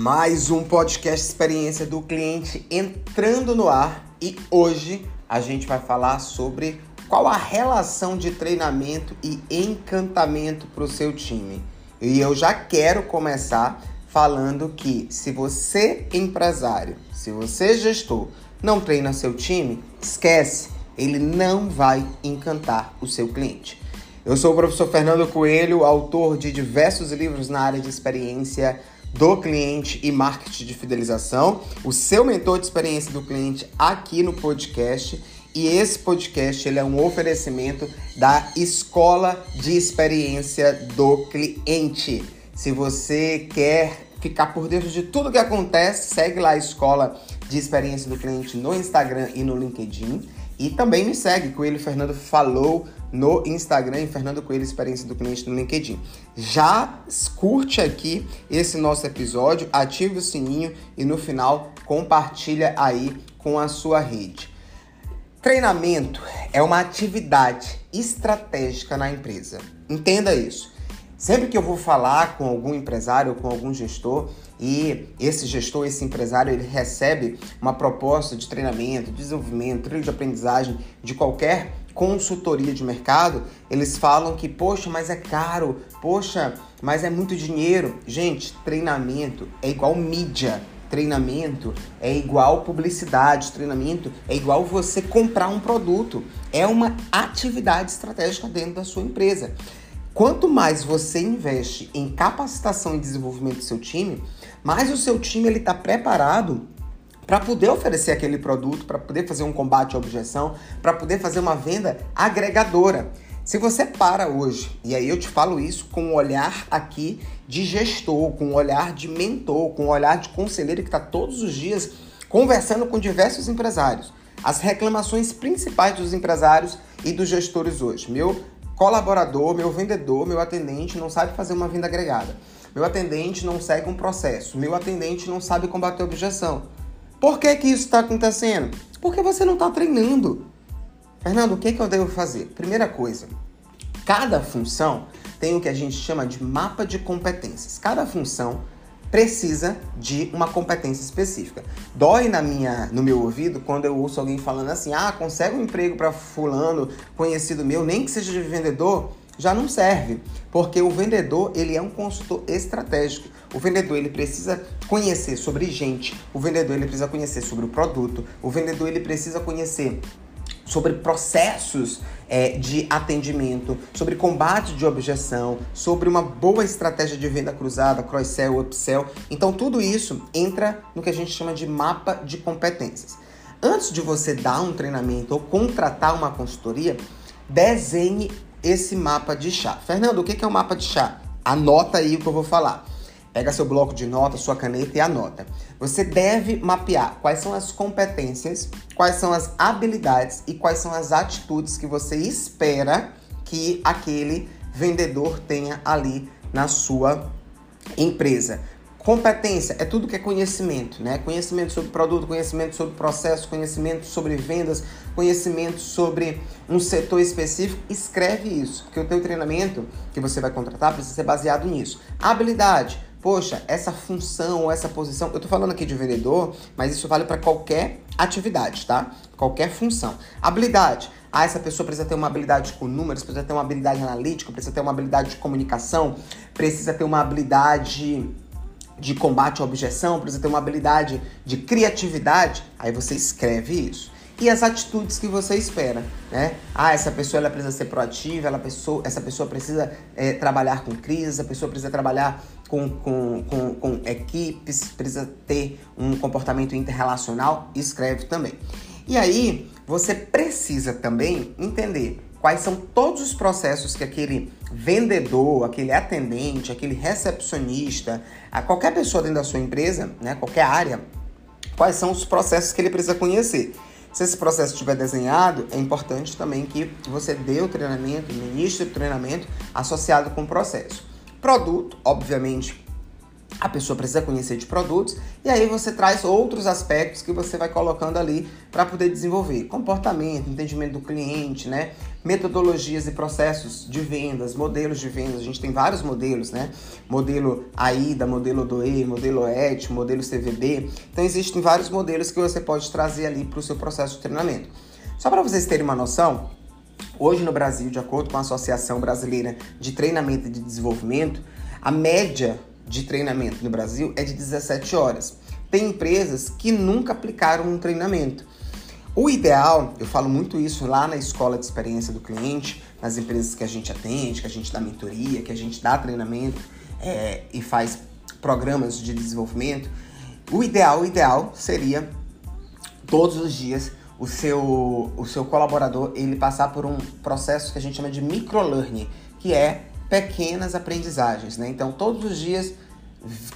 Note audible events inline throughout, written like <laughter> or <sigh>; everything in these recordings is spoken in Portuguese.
Mais um podcast experiência do cliente entrando no ar e hoje a gente vai falar sobre qual a relação de treinamento e encantamento para o seu time. E eu já quero começar falando que se você empresário, se você gestor não treina seu time, esquece, ele não vai encantar o seu cliente. Eu sou o professor Fernando Coelho, autor de diversos livros na área de experiência do cliente e marketing de fidelização, o seu mentor de experiência do cliente aqui no podcast. E esse podcast ele é um oferecimento da Escola de Experiência do Cliente. Se você quer ficar por dentro de tudo que acontece, segue lá a Escola de Experiência do Cliente no Instagram e no LinkedIn. E também me segue, Coelho Fernando falou no Instagram, em Fernando Coelho Experiência do Cliente no LinkedIn. Já curte aqui esse nosso episódio, ative o sininho e no final compartilha aí com a sua rede. Treinamento é uma atividade estratégica na empresa. Entenda isso. Sempre que eu vou falar com algum empresário ou com algum gestor e esse gestor, esse empresário, ele recebe uma proposta de treinamento, desenvolvimento, trilho de aprendizagem de qualquer consultoria de mercado, eles falam que, poxa, mas é caro, poxa, mas é muito dinheiro. Gente, treinamento é igual mídia. Treinamento é igual publicidade, treinamento é igual você comprar um produto. É uma atividade estratégica dentro da sua empresa. Quanto mais você investe em capacitação e desenvolvimento do seu time, mais o seu time ele está preparado para poder oferecer aquele produto, para poder fazer um combate à objeção, para poder fazer uma venda agregadora. Se você para hoje, e aí eu te falo isso com um olhar aqui de gestor, com um olhar de mentor, com um olhar de conselheiro que está todos os dias conversando com diversos empresários. As reclamações principais dos empresários e dos gestores hoje. Meu colaborador, meu vendedor, meu atendente não sabe fazer uma venda agregada. Meu atendente não segue um processo. Meu atendente não sabe combater objeção. Por que, que isso está acontecendo? Porque você não está treinando. Fernando, o que, que eu devo fazer? Primeira coisa, cada função tem o que a gente chama de mapa de competências. Cada função precisa de uma competência específica. Dói na minha, no meu ouvido quando eu ouço alguém falando assim: "Ah, consegue um emprego para fulano, conhecido meu, nem que seja de vendedor" já não serve, porque o vendedor ele é um consultor estratégico. O vendedor ele precisa conhecer sobre gente, o vendedor ele precisa conhecer sobre o produto, o vendedor ele precisa conhecer sobre processos é, de atendimento, sobre combate de objeção, sobre uma boa estratégia de venda cruzada, cross-sell, upsell. Então, tudo isso entra no que a gente chama de mapa de competências. Antes de você dar um treinamento ou contratar uma consultoria, desenhe esse mapa de chá. Fernando, o que é o um mapa de chá? Anota aí o que eu vou falar. Pega seu bloco de notas, sua caneta e anota. Você deve mapear quais são as competências, quais são as habilidades e quais são as atitudes que você espera que aquele vendedor tenha ali na sua empresa. Competência é tudo que é conhecimento, né? Conhecimento sobre produto, conhecimento sobre processo, conhecimento sobre vendas, conhecimento sobre um setor específico. Escreve isso, porque o teu treinamento que você vai contratar precisa ser baseado nisso. Habilidade, poxa, essa função ou essa posição, eu tô falando aqui de vendedor, mas isso vale para qualquer atividade, tá? Qualquer função. Habilidade, ah, essa pessoa precisa ter uma habilidade com números, precisa ter uma habilidade analítica, precisa ter uma habilidade de comunicação, precisa ter uma habilidade de combate à objeção, precisa ter uma habilidade de criatividade, aí você escreve isso. E as atitudes que você espera, né? Ah, essa pessoa ela precisa ser proativa, ela pessoa, essa pessoa precisa é, trabalhar com crises, essa pessoa precisa trabalhar com, com, com, com equipes, precisa ter um comportamento interrelacional, escreve também. E aí, você precisa também entender quais são todos os processos que aquele vendedor, aquele atendente, aquele recepcionista, a qualquer pessoa dentro da sua empresa, né, qualquer área, quais são os processos que ele precisa conhecer. Se esse processo estiver desenhado, é importante também que você dê o treinamento, ministre o treinamento associado com o processo. Produto, obviamente, a pessoa precisa conhecer de produtos e aí você traz outros aspectos que você vai colocando ali para poder desenvolver comportamento, entendimento do cliente, né? Metodologias e processos de vendas, modelos de vendas. A gente tem vários modelos, né? Modelo AIDA, modelo DOE, modelo ET, modelo CVB. Então existem vários modelos que você pode trazer ali para o seu processo de treinamento. Só para vocês terem uma noção, hoje no Brasil, de acordo com a Associação Brasileira de Treinamento e de Desenvolvimento, a média de treinamento no Brasil é de 17 horas. Tem empresas que nunca aplicaram um treinamento. O ideal, eu falo muito isso lá na escola de experiência do cliente, nas empresas que a gente atende, que a gente dá mentoria, que a gente dá treinamento é, e faz programas de desenvolvimento. O ideal, o ideal seria todos os dias o seu, o seu colaborador ele passar por um processo que a gente chama de microlearning, que é pequenas aprendizagens, né? Então, todos os dias,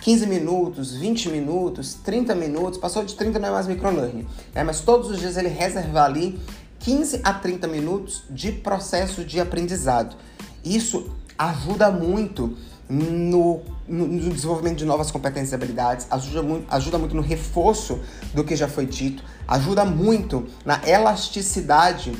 15 minutos, 20 minutos, 30 minutos, passou de 30 não é mais microlearning, né? Mas todos os dias ele reservar ali 15 a 30 minutos de processo de aprendizado. Isso ajuda muito no, no, no, desenvolvimento de novas competências e habilidades, ajuda muito, ajuda muito no reforço do que já foi dito, ajuda muito na elasticidade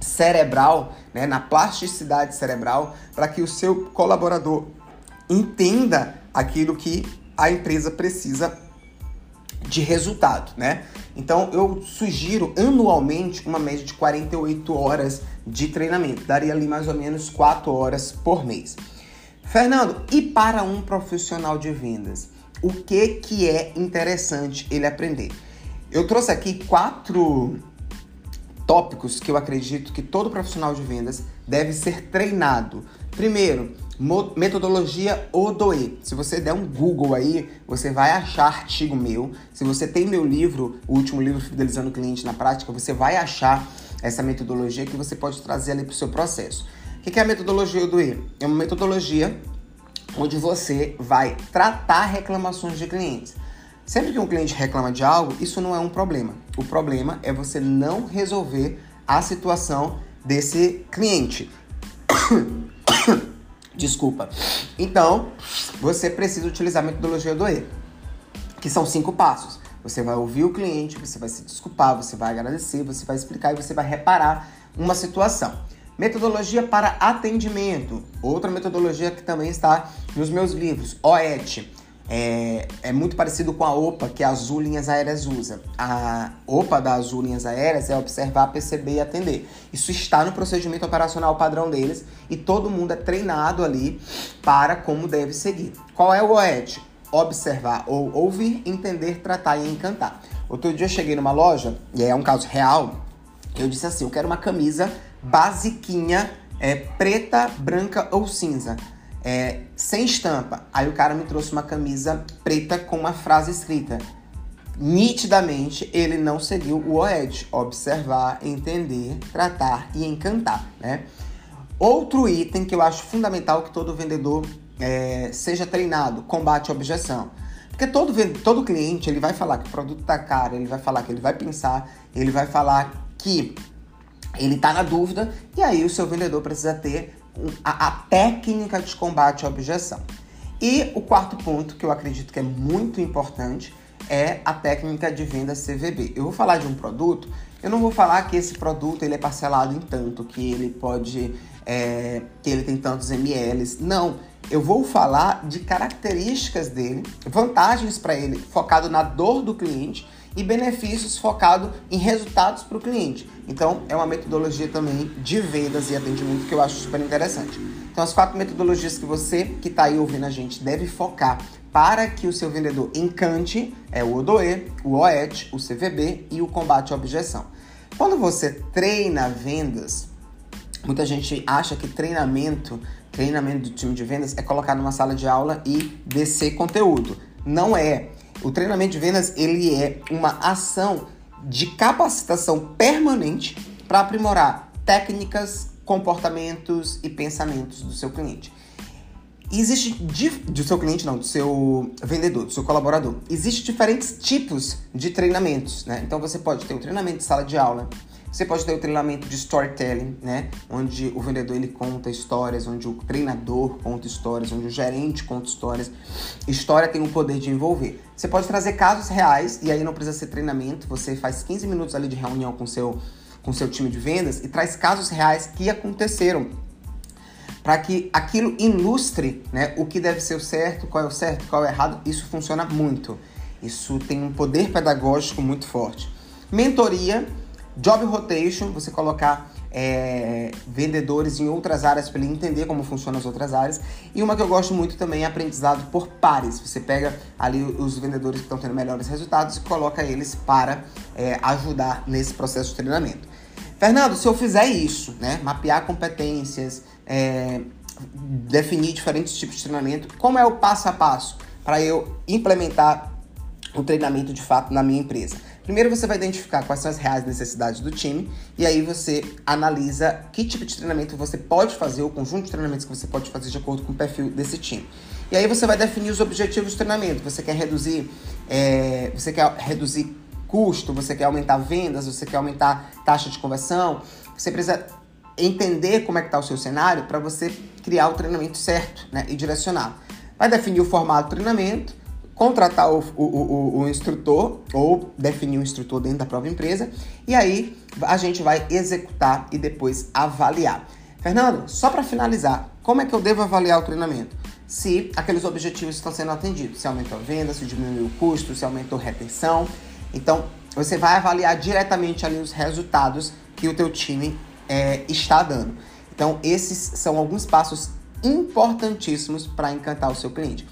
cerebral, né, na plasticidade cerebral, para que o seu colaborador entenda aquilo que a empresa precisa de resultado, né? Então eu sugiro anualmente uma média de 48 horas de treinamento, daria ali mais ou menos 4 horas por mês. Fernando, e para um profissional de vendas, o que que é interessante ele aprender? Eu trouxe aqui quatro tópicos que eu acredito que todo profissional de vendas deve ser treinado. Primeiro, metodologia ODOE. Se você der um Google aí, você vai achar artigo meu. Se você tem meu livro, o último livro Fidelizando o Cliente na Prática, você vai achar essa metodologia que você pode trazer ali para o seu processo. O que é a metodologia ODOE? É uma metodologia onde você vai tratar reclamações de clientes. Sempre que um cliente reclama de algo, isso não é um problema. O problema é você não resolver a situação desse cliente. <coughs> Desculpa. Então, você precisa utilizar a metodologia do E, que são cinco passos. Você vai ouvir o cliente, você vai se desculpar, você vai agradecer, você vai explicar e você vai reparar uma situação. Metodologia para atendimento, outra metodologia que também está nos meus livros, OET é, é, muito parecido com a OPA que a Azul Linhas Aéreas usa. A OPA da Azul Linhas Aéreas é observar, perceber e atender. Isso está no procedimento operacional padrão deles e todo mundo é treinado ali para como deve seguir. Qual é o OET? Observar ou ouvir, entender, tratar e encantar. Outro dia eu cheguei numa loja, e é um caso real, eu disse assim: eu quero uma camisa basiquinha, é, preta, branca ou cinza é, sem estampa. Aí o cara me trouxe uma camisa preta com uma frase escrita. Nitidamente ele não seguiu o OED, observar, entender, tratar e encantar, né? Outro item que eu acho fundamental que todo vendedor é, seja treinado, combate à objeção. Porque todo, todo cliente ele vai falar que o produto tá caro, ele vai falar que ele vai pensar, ele vai falar que ele tá na dúvida, e aí o seu vendedor precisa ter a, a técnica de combate à objeção. E o quarto ponto, que eu acredito que é muito importante, é a técnica de venda CVB. Eu vou falar de um produto, eu não vou falar que esse produto ele é parcelado em tanto, que ele pode, é, que ele tem tantos ml. Não, eu vou falar de características dele, vantagens para ele, focado na dor do cliente e benefícios focado em resultados para o cliente. Então, é uma metodologia também de vendas e atendimento que eu acho super interessante. Então, as quatro metodologias que você que está aí ouvindo a gente deve focar para que o seu vendedor encante é o ODOE, o OET, o CVB e o combate à objeção. Quando você treina vendas, muita gente acha que treinamento, treinamento do time de vendas é colocar numa sala de aula e descer conteúdo. Não é. O treinamento de vendas ele é uma ação de capacitação permanente para aprimorar técnicas, comportamentos e pensamentos do seu cliente. Existe do seu cliente não, do seu vendedor, do seu colaborador. Existem diferentes tipos de treinamentos, né? Então você pode ter um treinamento de sala de aula, Você pode ter o treinamento de storytelling, né? Onde o vendedor ele conta histórias, onde o treinador conta histórias, onde o gerente conta histórias. História tem o poder de envolver. Você pode trazer casos reais e aí não precisa ser treinamento. Você faz 15 minutos ali de reunião com seu com seu time de vendas e traz casos reais que aconteceram para que aquilo ilustre né, o que deve ser o certo, qual é o certo, qual é o errado. Isso funciona muito. Isso tem um poder pedagógico muito forte. Mentoria, job rotation, você colocar é, vendedores em outras áreas para ele entender como funcionam as outras áreas. E uma que eu gosto muito também é aprendizado por pares. Você pega ali os vendedores que estão tendo melhores resultados e coloca eles para é, ajudar nesse processo de treinamento. Fernando, se eu fizer isso, né, mapear competências, é, definir diferentes tipos de treinamento, como é o passo a passo para eu implementar o treinamento de fato na minha empresa? Primeiro você vai identificar quais são as reais necessidades do time e aí você analisa que tipo de treinamento você pode fazer, o conjunto de treinamentos que você pode fazer de acordo com o perfil desse time. E aí você vai definir os objetivos do treinamento. Você quer reduzir, é, você quer reduzir custo, você quer aumentar vendas, você quer aumentar taxa de conversão. Você precisa entender como é que está o seu cenário para você criar o treinamento certo né, e direcionar. Vai definir o formato do treinamento, contratar o, o, o, o, instrutor ou definir o instrutor dentro da própria empresa e aí a gente vai executar e depois avaliar. Fernando, só para finalizar, como é que eu devo avaliar o treinamento? Se aqueles objetivos estão sendo atendidos, se aumentou a venda, se diminuiu o custo, se aumentou a retenção. Então, você vai avaliar diretamente ali os resultados que o teu time é, está dando. Então, esses são alguns passos importantíssimos para encantar o seu cliente.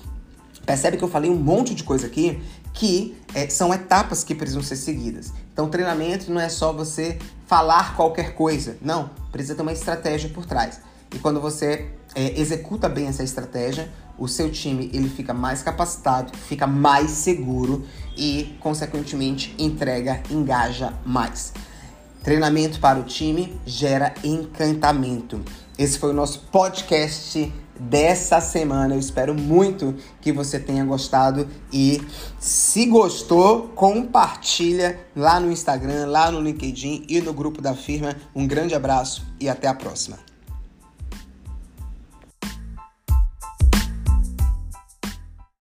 Percebe que eu falei um monte de coisa aqui que é, são etapas que precisam ser seguidas. Então, treinamento não é só você falar qualquer coisa, não, precisa ter uma estratégia por trás. E quando você é, executa bem essa estratégia, o seu time ele fica mais capacitado, fica mais seguro e, consequentemente, entrega, engaja mais. Treinamento para o time gera encantamento. Esse foi o nosso podcast dessa semana. Eu espero muito que você tenha gostado e se gostou, compartilha lá no Instagram, lá no LinkedIn e no grupo da firma. Um grande abraço e até a próxima.